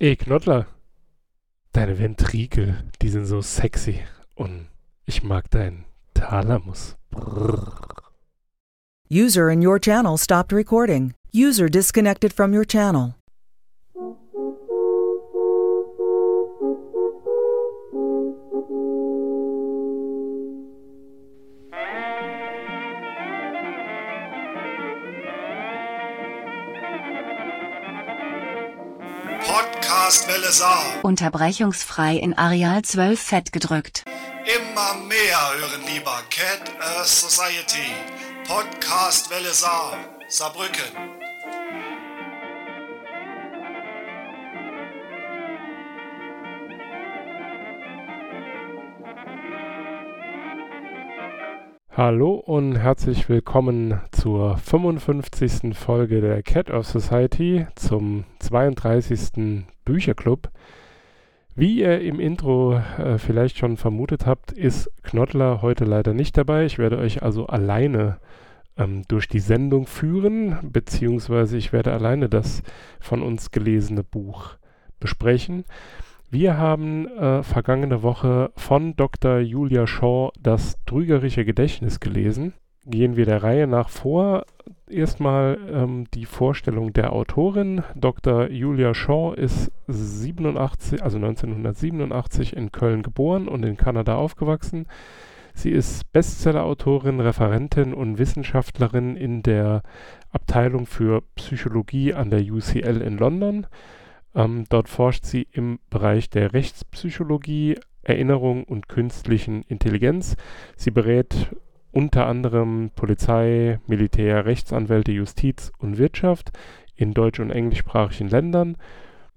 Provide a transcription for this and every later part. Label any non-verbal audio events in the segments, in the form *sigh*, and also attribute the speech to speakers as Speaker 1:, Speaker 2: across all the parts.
Speaker 1: Ey, Knottler, deine Ventrikel, die sind so sexy und ich mag deinen Thalamus. Brrr.
Speaker 2: User in your channel stopped recording. User disconnected from your channel.
Speaker 3: Podcast Welle Saar.
Speaker 4: Unterbrechungsfrei in Areal 12 fett gedrückt.
Speaker 3: Immer mehr hören lieber Cat Earth Society. Podcast Welle Saar. Saarbrücken.
Speaker 1: Hallo und herzlich willkommen zur 55. Folge der Cat of Society zum 32. Bücherclub. Wie ihr im Intro äh, vielleicht schon vermutet habt, ist Knottler heute leider nicht dabei. Ich werde euch also alleine ähm, durch die Sendung führen, beziehungsweise ich werde alleine das von uns gelesene Buch besprechen. Wir haben äh, vergangene Woche von Dr. Julia Shaw das trügerische Gedächtnis gelesen. Gehen wir der Reihe nach vor. Erstmal ähm, die Vorstellung der Autorin. Dr. Julia Shaw ist 87, also 1987 in Köln geboren und in Kanada aufgewachsen. Sie ist Bestsellerautorin, Referentin und Wissenschaftlerin in der Abteilung für Psychologie an der UCL in London. Ähm, dort forscht sie im Bereich der Rechtspsychologie, Erinnerung und künstlichen Intelligenz. Sie berät unter anderem Polizei, Militär, Rechtsanwälte, Justiz und Wirtschaft in deutsch- und englischsprachigen Ländern.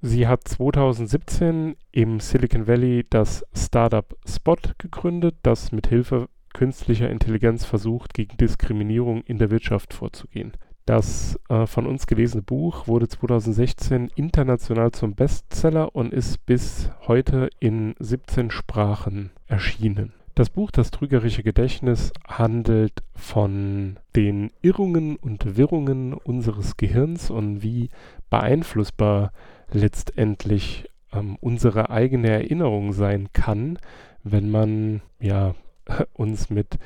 Speaker 1: Sie hat 2017 im Silicon Valley das Startup Spot gegründet, das mit Hilfe künstlicher Intelligenz versucht, gegen Diskriminierung in der Wirtschaft vorzugehen. Das äh, von uns gelesene Buch wurde 2016 international zum Bestseller und ist bis heute in 17 Sprachen erschienen. Das Buch Das trügerische Gedächtnis handelt von den Irrungen und Wirrungen unseres Gehirns und wie beeinflussbar letztendlich ähm, unsere eigene Erinnerung sein kann, wenn man ja *laughs* uns mit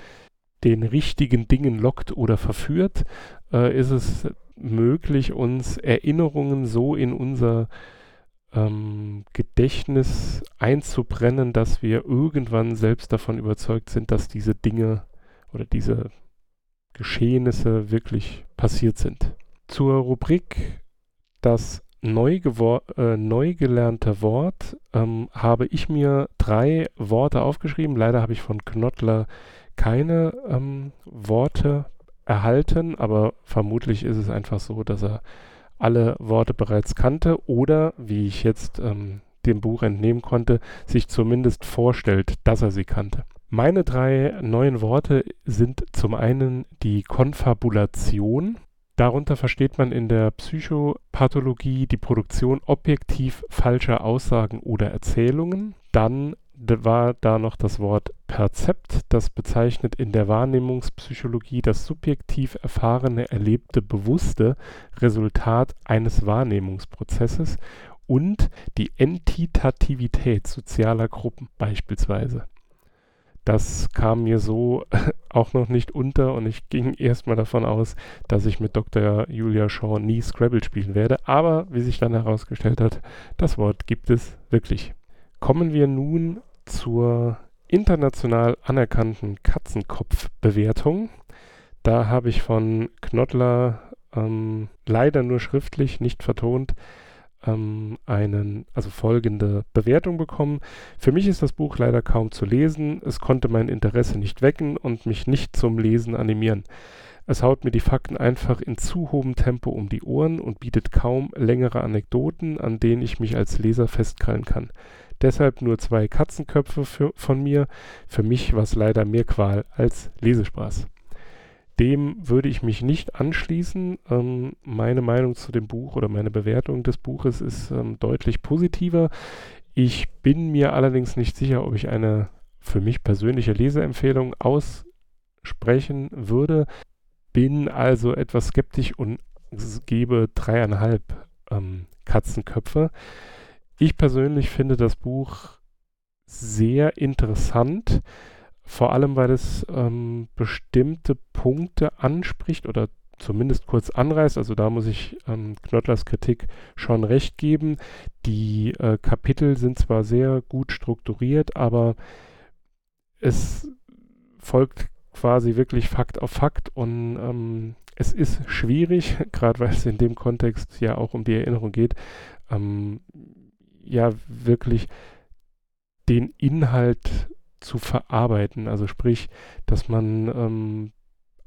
Speaker 1: den richtigen Dingen lockt oder verführt, äh, ist es möglich, uns Erinnerungen so in unser ähm, Gedächtnis einzubrennen, dass wir irgendwann selbst davon überzeugt sind, dass diese Dinge oder diese Geschehnisse wirklich passiert sind. Zur Rubrik das neu, äh, neu gelernte Wort ähm, habe ich mir drei Worte aufgeschrieben. Leider habe ich von Knottler keine ähm, Worte erhalten, aber vermutlich ist es einfach so, dass er alle Worte bereits kannte oder, wie ich jetzt ähm, dem Buch entnehmen konnte, sich zumindest vorstellt, dass er sie kannte. Meine drei neuen Worte sind zum einen die Konfabulation. Darunter versteht man in der Psychopathologie die Produktion objektiv falscher Aussagen oder Erzählungen. Dann war da noch das Wort Perzept, das bezeichnet in der Wahrnehmungspsychologie das subjektiv erfahrene, erlebte, bewusste Resultat eines Wahrnehmungsprozesses und die Entitativität sozialer Gruppen beispielsweise. Das kam mir so *laughs* auch noch nicht unter und ich ging erstmal davon aus, dass ich mit Dr. Julia Shaw nie Scrabble spielen werde, aber wie sich dann herausgestellt hat, das Wort gibt es wirklich. Kommen wir nun zur international anerkannten Katzenkopfbewertung. Da habe ich von Knottler ähm, leider nur schriftlich, nicht vertont, ähm, einen, also folgende Bewertung bekommen. Für mich ist das Buch leider kaum zu lesen. Es konnte mein Interesse nicht wecken und mich nicht zum Lesen animieren. Es haut mir die Fakten einfach in zu hohem Tempo um die Ohren und bietet kaum längere Anekdoten, an denen ich mich als Leser festkrallen kann. Deshalb nur zwei Katzenköpfe für, von mir. Für mich war es leider mehr Qual als Lesespaß. Dem würde ich mich nicht anschließen. Ähm, meine Meinung zu dem Buch oder meine Bewertung des Buches ist ähm, deutlich positiver. Ich bin mir allerdings nicht sicher, ob ich eine für mich persönliche Leseempfehlung aussprechen würde. Bin also etwas skeptisch und gebe dreieinhalb ähm, Katzenköpfe. Ich persönlich finde das Buch sehr interessant, vor allem weil es ähm, bestimmte Punkte anspricht oder zumindest kurz anreißt. Also da muss ich ähm, Knottlers Kritik schon recht geben. Die äh, Kapitel sind zwar sehr gut strukturiert, aber es folgt quasi wirklich Fakt auf Fakt und ähm, es ist schwierig, *laughs* gerade weil es in dem Kontext ja auch um die Erinnerung geht, ähm, ja wirklich den Inhalt zu verarbeiten. Also sprich, dass man ähm,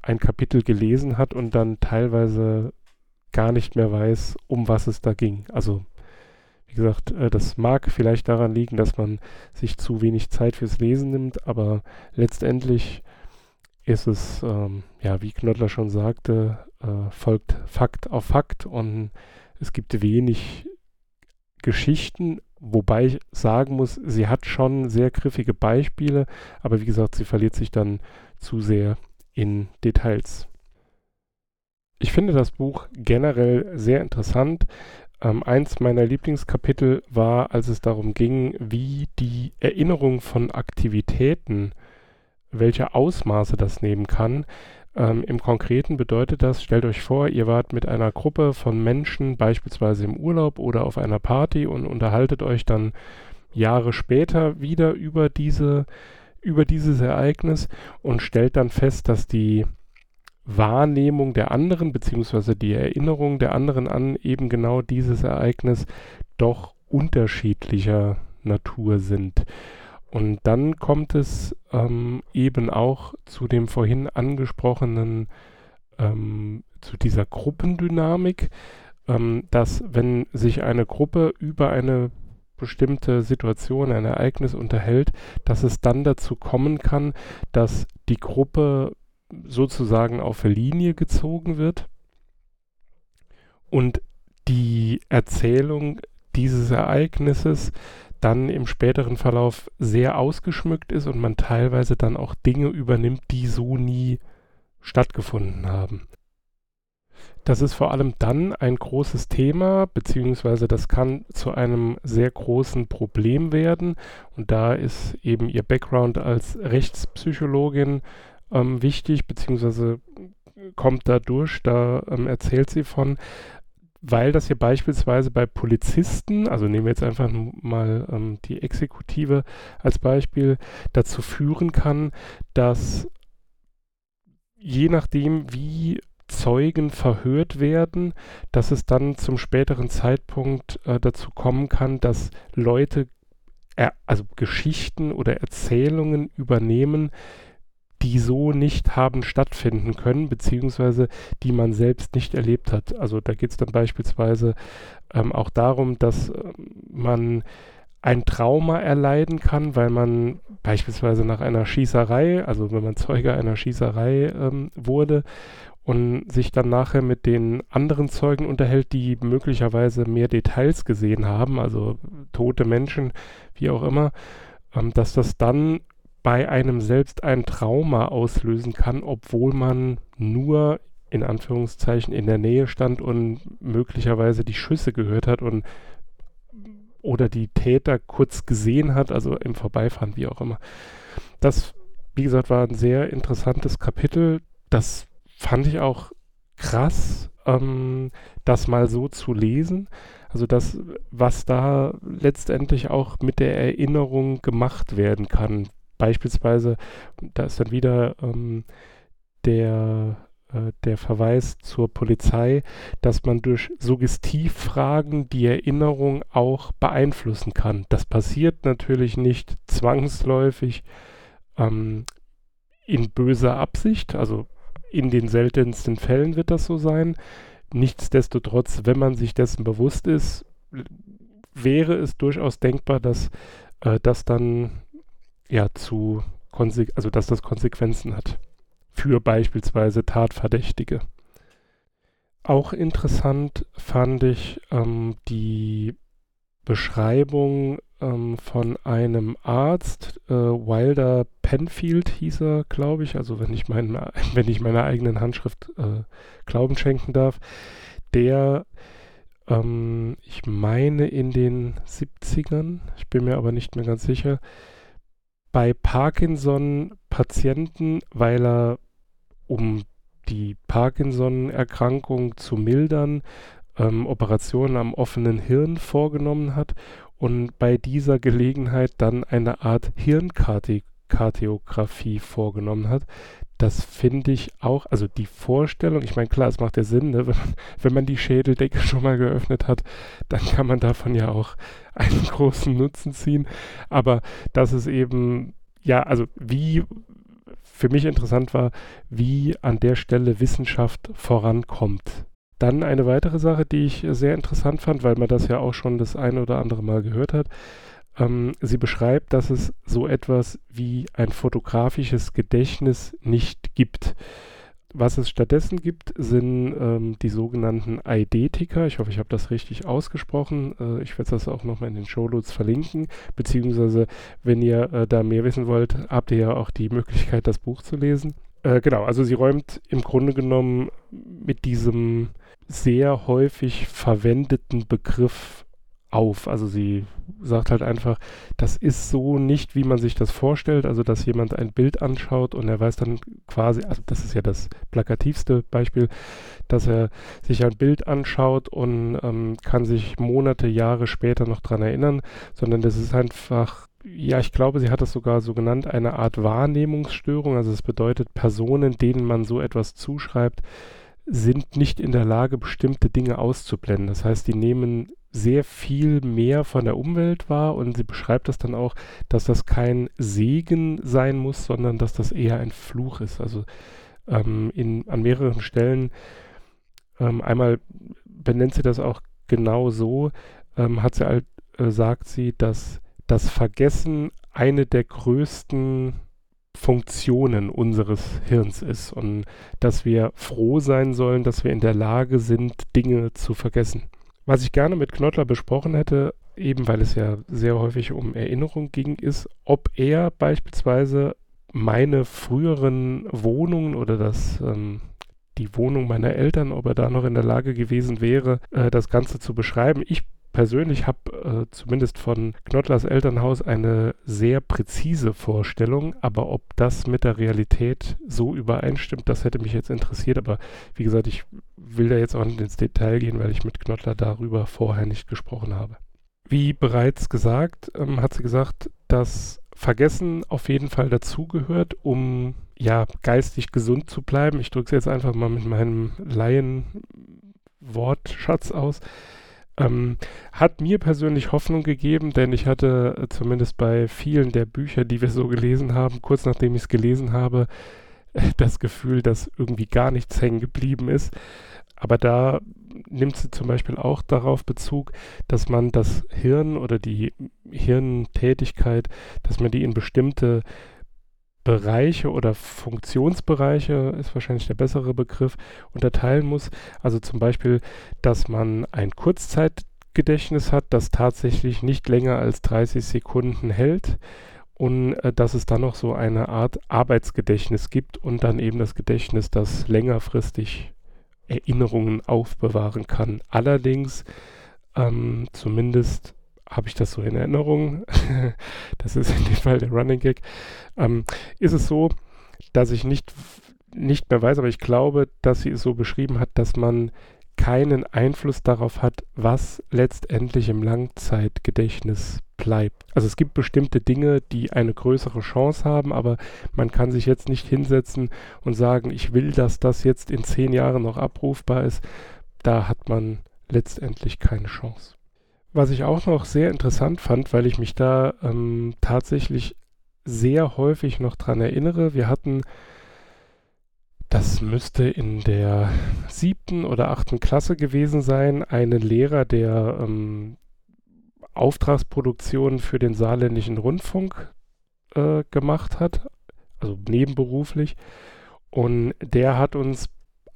Speaker 1: ein Kapitel gelesen hat und dann teilweise gar nicht mehr weiß, um was es da ging. Also wie gesagt, äh, das mag vielleicht daran liegen, dass man sich zu wenig Zeit fürs Lesen nimmt, aber letztendlich ist es, ähm, ja, wie Knottler schon sagte, äh, folgt Fakt auf Fakt und es gibt wenig Geschichten, wobei ich sagen muss, sie hat schon sehr griffige Beispiele, aber wie gesagt, sie verliert sich dann zu sehr in Details. Ich finde das Buch generell sehr interessant. Ähm, eins meiner Lieblingskapitel war, als es darum ging, wie die Erinnerung von Aktivitäten, welche Ausmaße das nehmen kann. Ähm, Im Konkreten bedeutet das, stellt euch vor, ihr wart mit einer Gruppe von Menschen beispielsweise im Urlaub oder auf einer Party und unterhaltet euch dann Jahre später wieder über diese über dieses Ereignis und stellt dann fest, dass die Wahrnehmung der anderen beziehungsweise die Erinnerung der anderen an eben genau dieses Ereignis doch unterschiedlicher Natur sind. Und dann kommt es ähm, eben auch zu dem vorhin angesprochenen, ähm, zu dieser Gruppendynamik, ähm, dass wenn sich eine Gruppe über eine bestimmte Situation, ein Ereignis unterhält, dass es dann dazu kommen kann, dass die Gruppe sozusagen auf Linie gezogen wird und die Erzählung dieses Ereignisses dann im späteren Verlauf sehr ausgeschmückt ist und man teilweise dann auch Dinge übernimmt, die so nie stattgefunden haben. Das ist vor allem dann ein großes Thema, beziehungsweise das kann zu einem sehr großen Problem werden. Und da ist eben ihr Background als Rechtspsychologin ähm, wichtig, beziehungsweise kommt da durch, da ähm, erzählt sie von, weil das hier beispielsweise bei Polizisten, also nehmen wir jetzt einfach mal ähm, die Exekutive als Beispiel, dazu führen kann, dass je nachdem, wie Zeugen verhört werden, dass es dann zum späteren Zeitpunkt äh, dazu kommen kann, dass Leute also Geschichten oder Erzählungen übernehmen, die so nicht haben stattfinden können, beziehungsweise die man selbst nicht erlebt hat. Also da geht es dann beispielsweise ähm, auch darum, dass äh, man ein Trauma erleiden kann, weil man beispielsweise nach einer Schießerei, also wenn man Zeuge einer Schießerei ähm, wurde und sich dann nachher mit den anderen Zeugen unterhält, die möglicherweise mehr Details gesehen haben, also tote Menschen, wie auch immer, ähm, dass das dann bei einem selbst ein Trauma auslösen kann, obwohl man nur in Anführungszeichen in der Nähe stand und möglicherweise die Schüsse gehört hat und oder die Täter kurz gesehen hat, also im Vorbeifahren, wie auch immer. Das, wie gesagt, war ein sehr interessantes Kapitel. Das fand ich auch krass, ähm, das mal so zu lesen. Also das, was da letztendlich auch mit der Erinnerung gemacht werden kann. Beispielsweise, da ist dann wieder ähm, der, äh, der Verweis zur Polizei, dass man durch Suggestivfragen die Erinnerung auch beeinflussen kann. Das passiert natürlich nicht zwangsläufig ähm, in böser Absicht. Also in den seltensten Fällen wird das so sein. Nichtsdestotrotz, wenn man sich dessen bewusst ist, wäre es durchaus denkbar, dass äh, das dann ja zu also dass das Konsequenzen hat für beispielsweise Tatverdächtige. Auch interessant fand ich ähm, die Beschreibung ähm, von einem Arzt, äh, Wilder Penfield hieß er, glaube ich, also wenn ich, mein, *laughs* wenn ich meiner eigenen Handschrift äh, Glauben schenken darf, der ähm, ich meine in den 70ern, ich bin mir aber nicht mehr ganz sicher, bei Parkinson-Patienten, weil er, um die Parkinson-Erkrankung zu mildern, ähm, Operationen am offenen Hirn vorgenommen hat und bei dieser Gelegenheit dann eine Art Hirnkardiographie vorgenommen hat. Das finde ich auch, also die Vorstellung, ich meine, klar, es macht ja Sinn, ne? wenn, *laughs* man, wenn man die Schädeldecke schon mal geöffnet hat, dann kann man davon ja auch einen großen Nutzen ziehen. Aber dass es eben, ja, also wie für mich interessant war, wie an der Stelle Wissenschaft vorankommt. Dann eine weitere Sache, die ich sehr interessant fand, weil man das ja auch schon das eine oder andere Mal gehört hat. Ähm, sie beschreibt, dass es so etwas wie ein fotografisches Gedächtnis nicht gibt. Was es stattdessen gibt, sind ähm, die sogenannten ID-Ticker. Ich hoffe, ich habe das richtig ausgesprochen. Äh, ich werde das auch nochmal in den Shownotes verlinken. Beziehungsweise, wenn ihr äh, da mehr wissen wollt, habt ihr ja auch die Möglichkeit, das Buch zu lesen. Äh, genau, also sie räumt im Grunde genommen mit diesem sehr häufig verwendeten Begriff auf. Also sie sagt halt einfach, das ist so nicht, wie man sich das vorstellt. Also dass jemand ein Bild anschaut und er weiß dann quasi, also das ist ja das plakativste Beispiel, dass er sich ein Bild anschaut und ähm, kann sich Monate, Jahre später noch dran erinnern, sondern das ist einfach ja, ich glaube, sie hat das sogar so genannt, eine Art Wahrnehmungsstörung. Also es bedeutet, Personen, denen man so etwas zuschreibt, sind nicht in der Lage, bestimmte Dinge auszublenden. Das heißt, die nehmen sehr viel mehr von der Umwelt wahr und sie beschreibt das dann auch, dass das kein Segen sein muss, sondern dass das eher ein Fluch ist. Also ähm, in, an mehreren Stellen, ähm, einmal benennt sie das auch genau so, ähm, hat sie halt, äh, sagt sie, dass das Vergessen eine der größten Funktionen unseres Hirns ist und dass wir froh sein sollen, dass wir in der Lage sind, Dinge zu vergessen. Was ich gerne mit Knottler besprochen hätte, eben weil es ja sehr häufig um Erinnerung ging, ist, ob er beispielsweise meine früheren Wohnungen oder das ähm, die Wohnung meiner Eltern, ob er da noch in der Lage gewesen wäre, äh, das Ganze zu beschreiben. Ich persönlich habe äh, zumindest von Knottlers Elternhaus eine sehr präzise Vorstellung, aber ob das mit der Realität so übereinstimmt, das hätte mich jetzt interessiert. Aber wie gesagt, ich will da jetzt auch nicht ins Detail gehen, weil ich mit Knottler darüber vorher nicht gesprochen habe. Wie bereits gesagt, ähm, hat sie gesagt, dass Vergessen auf jeden Fall dazugehört, um ja geistig gesund zu bleiben. Ich drücke es jetzt einfach mal mit meinem Laien-Wortschatz aus. Ähm, hat mir persönlich Hoffnung gegeben, denn ich hatte äh, zumindest bei vielen der Bücher, die wir so gelesen haben, kurz nachdem ich es gelesen habe, *laughs* das Gefühl, dass irgendwie gar nichts hängen geblieben ist. Aber da nimmt sie zum Beispiel auch darauf Bezug, dass man das Hirn oder die Hirntätigkeit, dass man die in bestimmte Bereiche oder Funktionsbereiche ist wahrscheinlich der bessere Begriff, unterteilen muss. Also zum Beispiel, dass man ein Kurzzeitgedächtnis hat, das tatsächlich nicht länger als 30 Sekunden hält und äh, dass es dann noch so eine Art Arbeitsgedächtnis gibt und dann eben das Gedächtnis, das längerfristig Erinnerungen aufbewahren kann. Allerdings ähm, zumindest habe ich das so in Erinnerung, *laughs* das ist in dem Fall der Running Gag, ähm, ist es so, dass ich nicht, nicht mehr weiß, aber ich glaube, dass sie es so beschrieben hat, dass man keinen Einfluss darauf hat, was letztendlich im Langzeitgedächtnis bleibt. Also es gibt bestimmte Dinge, die eine größere Chance haben, aber man kann sich jetzt nicht hinsetzen und sagen, ich will, dass das jetzt in zehn Jahren noch abrufbar ist. Da hat man letztendlich keine Chance. Was ich auch noch sehr interessant fand, weil ich mich da ähm, tatsächlich sehr häufig noch dran erinnere, wir hatten, das müsste in der siebten oder achten Klasse gewesen sein, einen Lehrer, der ähm, Auftragsproduktionen für den saarländischen Rundfunk äh, gemacht hat, also nebenberuflich. Und der hat uns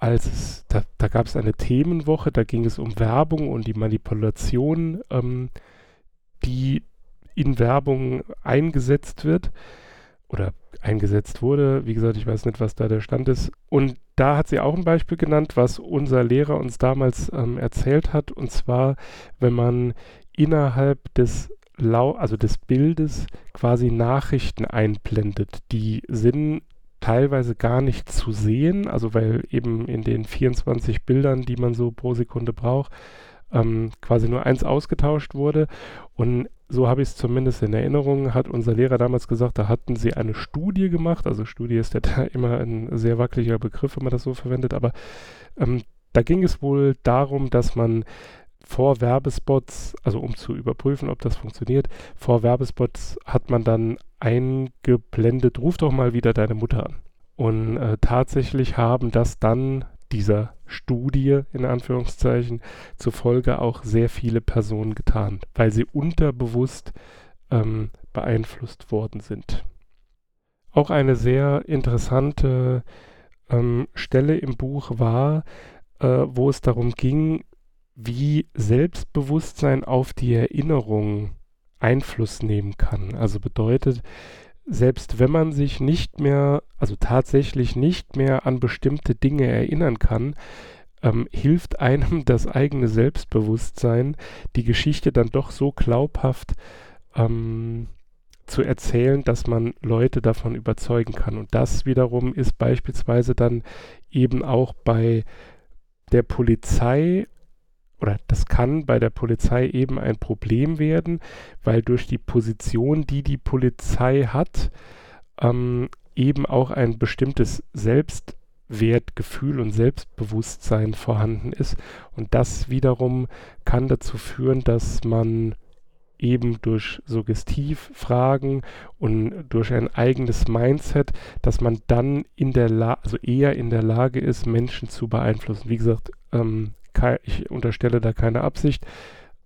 Speaker 1: als es, da, da gab es eine Themenwoche, da ging es um Werbung und die Manipulation, ähm, die in Werbung eingesetzt wird oder eingesetzt wurde. Wie gesagt, ich weiß nicht, was da der Stand ist. Und da hat sie auch ein Beispiel genannt, was unser Lehrer uns damals ähm, erzählt hat. Und zwar, wenn man innerhalb des Lau also des Bildes quasi Nachrichten einblendet. Die sind teilweise gar nicht zu sehen, also weil eben in den 24 Bildern, die man so pro Sekunde braucht, ähm, quasi nur eins ausgetauscht wurde. Und so habe ich es zumindest in Erinnerung, hat unser Lehrer damals gesagt, da hatten sie eine Studie gemacht. Also Studie ist ja da *laughs* immer ein sehr wackeliger Begriff, wenn man das so verwendet, aber ähm, da ging es wohl darum, dass man vor Werbespots, also um zu überprüfen, ob das funktioniert, vor Werbespots hat man dann eingeblendet, ruf doch mal wieder deine Mutter an. Und äh, tatsächlich haben das dann dieser Studie in Anführungszeichen zufolge auch sehr viele Personen getan, weil sie unterbewusst ähm, beeinflusst worden sind. Auch eine sehr interessante ähm, Stelle im Buch war, äh, wo es darum ging, wie Selbstbewusstsein auf die Erinnerung Einfluss nehmen kann. Also bedeutet, selbst wenn man sich nicht mehr, also tatsächlich nicht mehr an bestimmte Dinge erinnern kann, ähm, hilft einem *laughs* das eigene Selbstbewusstsein, die Geschichte dann doch so glaubhaft ähm, zu erzählen, dass man Leute davon überzeugen kann. Und das wiederum ist beispielsweise dann eben auch bei der Polizei oder das kann bei der Polizei eben ein Problem werden, weil durch die Position, die die Polizei hat, ähm, eben auch ein bestimmtes Selbstwertgefühl und Selbstbewusstsein vorhanden ist. Und das wiederum kann dazu führen, dass man eben durch Suggestivfragen und durch ein eigenes Mindset, dass man dann in der Lage, also eher in der Lage ist, Menschen zu beeinflussen. Wie gesagt, ähm, ich unterstelle da keine Absicht.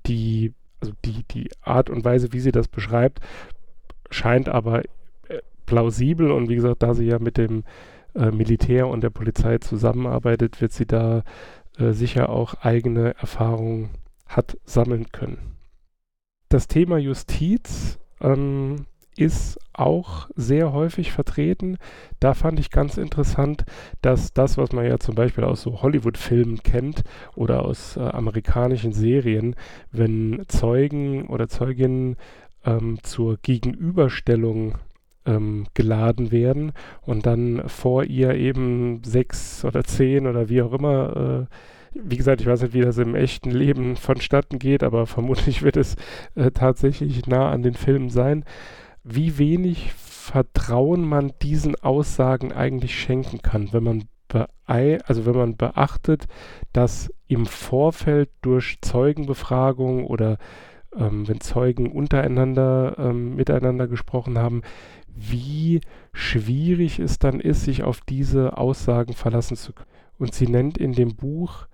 Speaker 1: Die, also die, die Art und Weise, wie sie das beschreibt, scheint aber äh, plausibel und wie gesagt, da sie ja mit dem äh, Militär und der Polizei zusammenarbeitet, wird sie da äh, sicher auch eigene Erfahrungen hat sammeln können. Das Thema Justiz ähm, ist auch sehr häufig vertreten. Da fand ich ganz interessant, dass das, was man ja zum Beispiel aus so Hollywood-Filmen kennt oder aus äh, amerikanischen Serien, wenn Zeugen oder Zeuginnen ähm, zur Gegenüberstellung ähm, geladen werden und dann vor ihr eben sechs oder zehn oder wie auch immer äh, wie gesagt, ich weiß nicht, wie das im echten Leben *laughs* vonstatten geht, aber vermutlich wird es äh, tatsächlich nah an den Filmen sein wie wenig Vertrauen man diesen Aussagen eigentlich schenken kann, wenn man also wenn man beachtet, dass im Vorfeld durch Zeugenbefragung oder ähm, wenn Zeugen untereinander ähm, miteinander gesprochen haben, wie schwierig es dann ist, sich auf diese Aussagen verlassen zu können. Und sie nennt in dem Buch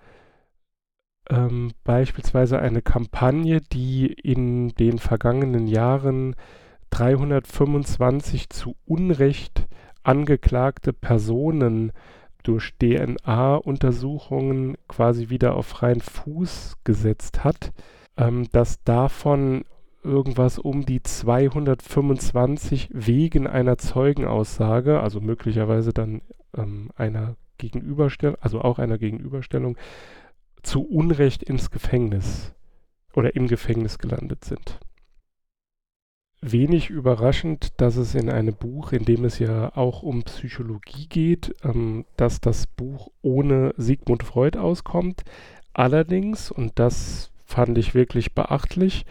Speaker 1: ähm, beispielsweise eine Kampagne, die in den vergangenen Jahren 325 zu Unrecht angeklagte Personen durch DNA-Untersuchungen quasi wieder auf freien Fuß gesetzt hat, ähm, dass davon irgendwas um die 225 wegen einer Zeugenaussage, also möglicherweise dann ähm, einer Gegenüberstellung, also auch einer Gegenüberstellung, zu Unrecht ins Gefängnis oder im Gefängnis gelandet sind wenig überraschend, dass es in einem Buch, in dem es ja auch um Psychologie geht, ähm, dass das Buch ohne Sigmund Freud auskommt. Allerdings, und das fand ich wirklich beachtlich,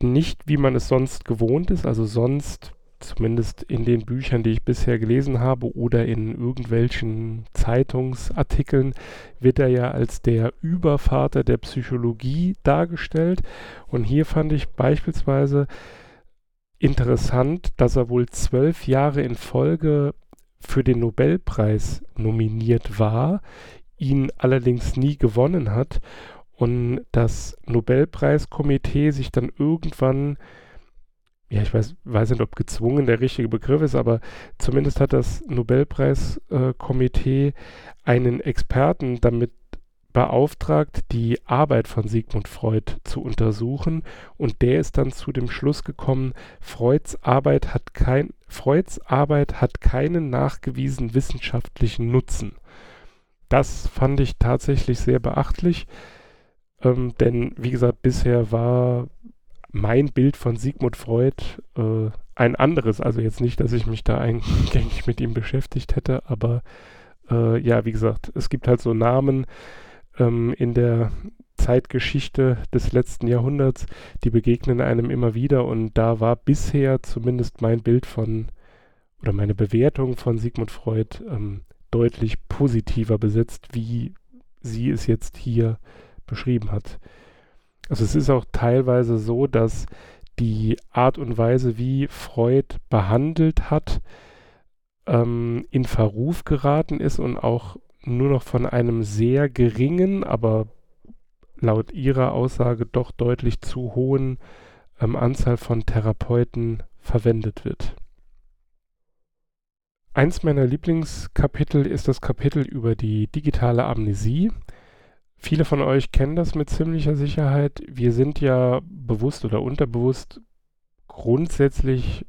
Speaker 1: nicht wie man es sonst gewohnt ist, also sonst zumindest in den Büchern, die ich bisher gelesen habe oder in irgendwelchen Zeitungsartikeln, wird er ja als der Übervater der Psychologie dargestellt. Und hier fand ich beispielsweise interessant, dass er wohl zwölf Jahre in Folge für den Nobelpreis nominiert war, ihn allerdings nie gewonnen hat und das Nobelpreiskomitee sich dann irgendwann, ja, ich weiß, weiß nicht, ob gezwungen der richtige Begriff ist, aber zumindest hat das Nobelpreiskomitee einen Experten damit beauftragt, die Arbeit von Sigmund Freud zu untersuchen und der ist dann zu dem Schluss gekommen, Freuds Arbeit hat kein Freuds Arbeit hat keinen nachgewiesen wissenschaftlichen Nutzen. das fand ich tatsächlich sehr beachtlich, ähm, denn wie gesagt, bisher war mein Bild von Sigmund Freud äh, ein anderes. Also jetzt nicht, dass ich mich da *laughs* eingängig mit ihm beschäftigt hätte, aber äh, ja, wie gesagt, es gibt halt so Namen ähm, in der Zeitgeschichte des letzten Jahrhunderts, die begegnen einem immer wieder und da war bisher zumindest mein Bild von oder meine Bewertung von Sigmund Freud ähm, deutlich positiver besetzt, wie sie es jetzt hier beschrieben hat. Also es ist auch teilweise so, dass die Art und Weise, wie Freud behandelt hat, ähm, in Verruf geraten ist und auch nur noch von einem sehr geringen, aber laut ihrer Aussage doch deutlich zu hohen ähm, Anzahl von Therapeuten verwendet wird. Eins meiner Lieblingskapitel ist das Kapitel über die digitale Amnesie. Viele von euch kennen das mit ziemlicher Sicherheit. Wir sind ja bewusst oder unterbewusst grundsätzlich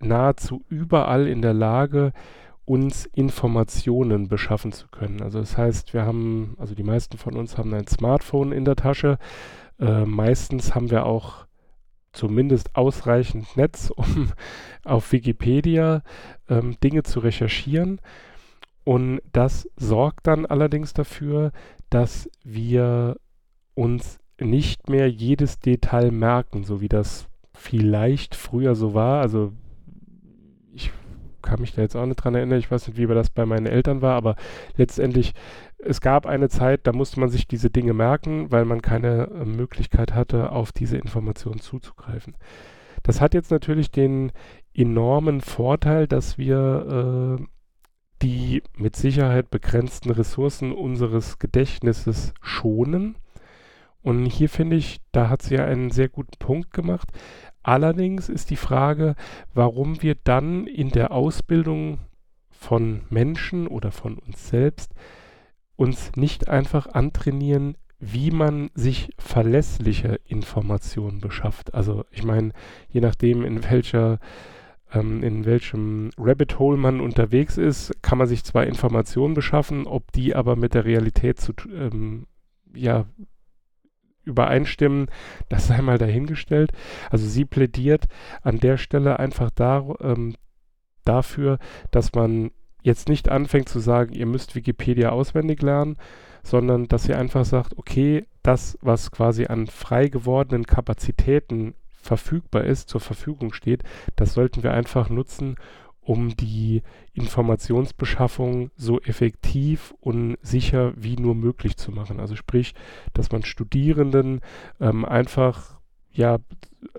Speaker 1: nahezu überall in der Lage, uns Informationen beschaffen zu können. Also das heißt, wir haben, also die meisten von uns haben ein Smartphone in der Tasche. Äh, meistens haben wir auch zumindest ausreichend Netz, *laughs* um auf Wikipedia ähm, Dinge zu recherchieren. Und das sorgt dann allerdings dafür, dass wir uns nicht mehr jedes Detail merken, so wie das vielleicht früher so war. Also ich kann mich da jetzt auch nicht dran erinnern, ich weiß nicht, wie das bei meinen Eltern war, aber letztendlich, es gab eine Zeit, da musste man sich diese Dinge merken, weil man keine äh, Möglichkeit hatte, auf diese Informationen zuzugreifen. Das hat jetzt natürlich den enormen Vorteil, dass wir äh, die mit Sicherheit begrenzten Ressourcen unseres Gedächtnisses schonen. Und hier finde ich, da hat sie ja einen sehr guten Punkt gemacht. Allerdings ist die Frage, warum wir dann in der Ausbildung von Menschen oder von uns selbst uns nicht einfach antrainieren, wie man sich verlässliche Informationen beschafft. Also ich meine, je nachdem, in welcher ähm, in welchem Rabbit Hole man unterwegs ist, kann man sich zwar Informationen beschaffen, ob die aber mit der Realität zu, ähm, ja, übereinstimmen, das sei mal dahingestellt. Also sie plädiert an der Stelle einfach da, ähm, dafür, dass man jetzt nicht anfängt zu sagen, ihr müsst Wikipedia auswendig lernen, sondern dass sie einfach sagt, okay, das, was quasi an frei gewordenen Kapazitäten verfügbar ist, zur Verfügung steht, das sollten wir einfach nutzen, um die Informationsbeschaffung so effektiv und sicher wie nur möglich zu machen. Also sprich, dass man Studierenden ähm, einfach, ja,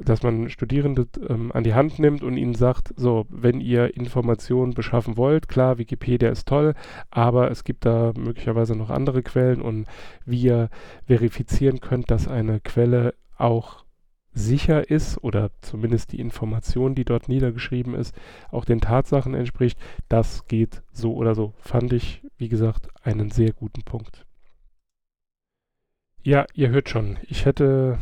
Speaker 1: dass man Studierende ähm, an die Hand nimmt und ihnen sagt, so, wenn ihr Informationen beschaffen wollt, klar, Wikipedia ist toll, aber es gibt da möglicherweise noch andere Quellen und wie ihr verifizieren könnt, dass eine Quelle auch sicher ist oder zumindest die Information, die dort niedergeschrieben ist, auch den Tatsachen entspricht, das geht so oder so. Fand ich, wie gesagt, einen sehr guten Punkt. Ja, ihr hört schon, ich hätte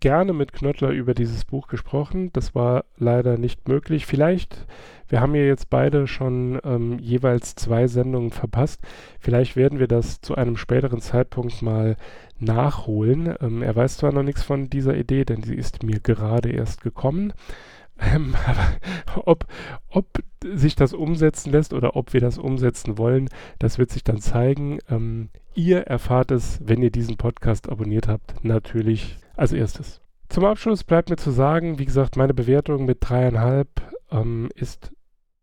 Speaker 1: gerne mit Knöttler über dieses Buch gesprochen. Das war leider nicht möglich. Vielleicht, wir haben ja jetzt beide schon ähm, jeweils zwei Sendungen verpasst. Vielleicht werden wir das zu einem späteren Zeitpunkt mal nachholen. Ähm, er weiß zwar noch nichts von dieser Idee, denn sie ist mir gerade erst gekommen. Ähm, *laughs* aber ob, ob sich das umsetzen lässt oder ob wir das umsetzen wollen, das wird sich dann zeigen. Ähm, ihr erfahrt es, wenn ihr diesen Podcast abonniert habt, natürlich als erstes. Zum Abschluss bleibt mir zu sagen, wie gesagt, meine Bewertung mit dreieinhalb ähm, ist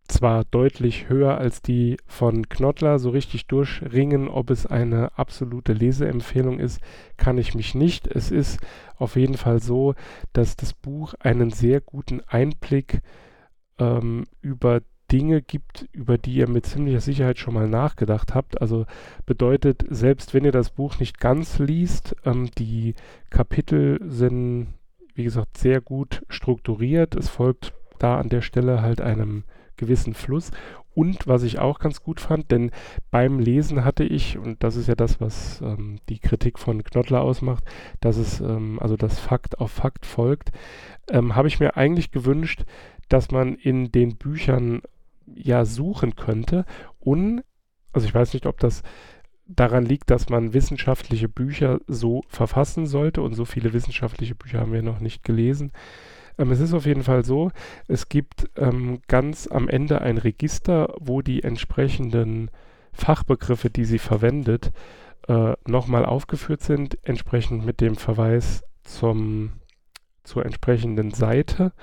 Speaker 1: zwar deutlich höher als die von Knottler, so richtig durchringen, ob es eine absolute Leseempfehlung ist, kann ich mich nicht. Es ist auf jeden Fall so, dass das Buch einen sehr guten Einblick ähm, über Dinge gibt, über die ihr mit ziemlicher Sicherheit schon mal nachgedacht habt. Also bedeutet, selbst wenn ihr das Buch nicht ganz liest, ähm, die Kapitel sind, wie gesagt, sehr gut strukturiert. Es folgt da an der Stelle halt einem gewissen Fluss. Und was ich auch ganz gut fand, denn beim Lesen hatte ich, und das ist ja das, was ähm, die Kritik von Knottler ausmacht, dass es, ähm, also das Fakt auf Fakt folgt, ähm, habe ich mir eigentlich gewünscht, dass man in den Büchern ja suchen könnte. Und, also ich weiß nicht, ob das daran liegt, dass man wissenschaftliche Bücher so verfassen sollte und so viele wissenschaftliche Bücher haben wir noch nicht gelesen. Ähm, es ist auf jeden Fall so, es gibt ähm, ganz am Ende ein Register, wo die entsprechenden Fachbegriffe, die sie verwendet, äh, nochmal aufgeführt sind, entsprechend mit dem Verweis zum, zur entsprechenden Seite.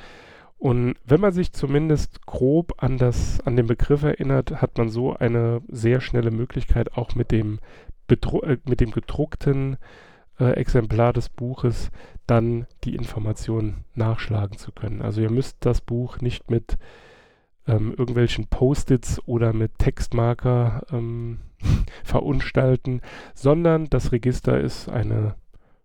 Speaker 1: Und wenn man sich zumindest grob an, das, an den Begriff erinnert, hat man so eine sehr schnelle Möglichkeit, auch mit dem, Bedru äh, mit dem gedruckten äh, Exemplar des Buches dann die Informationen nachschlagen zu können. Also ihr müsst das Buch nicht mit ähm, irgendwelchen Post-its oder mit Textmarker ähm, *laughs* verunstalten, sondern das Register ist eine,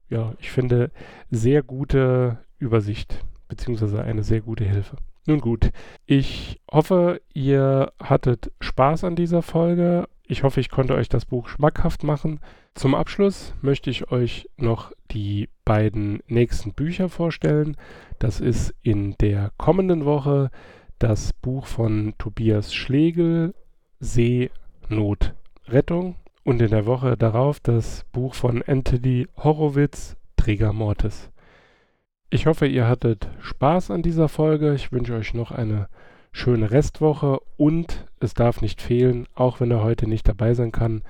Speaker 1: ja, ich finde, sehr gute Übersicht beziehungsweise eine sehr gute Hilfe. Nun gut, ich hoffe, ihr hattet Spaß an dieser Folge. Ich hoffe, ich konnte euch das Buch schmackhaft machen. Zum Abschluss möchte ich euch noch die beiden nächsten Bücher vorstellen. Das ist in der kommenden Woche das Buch von Tobias Schlegel, Seenotrettung. Und in der Woche darauf das Buch von Anthony Horowitz, Träger Mortis. Ich hoffe, ihr hattet Spaß an dieser Folge. Ich wünsche euch noch eine schöne Restwoche und es darf nicht fehlen, auch wenn er heute nicht dabei sein kann,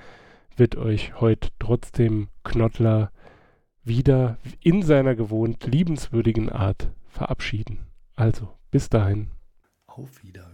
Speaker 1: wird euch heute trotzdem Knottler wieder in seiner gewohnt liebenswürdigen Art verabschieden. Also, bis dahin.
Speaker 3: Auf Wiederhören.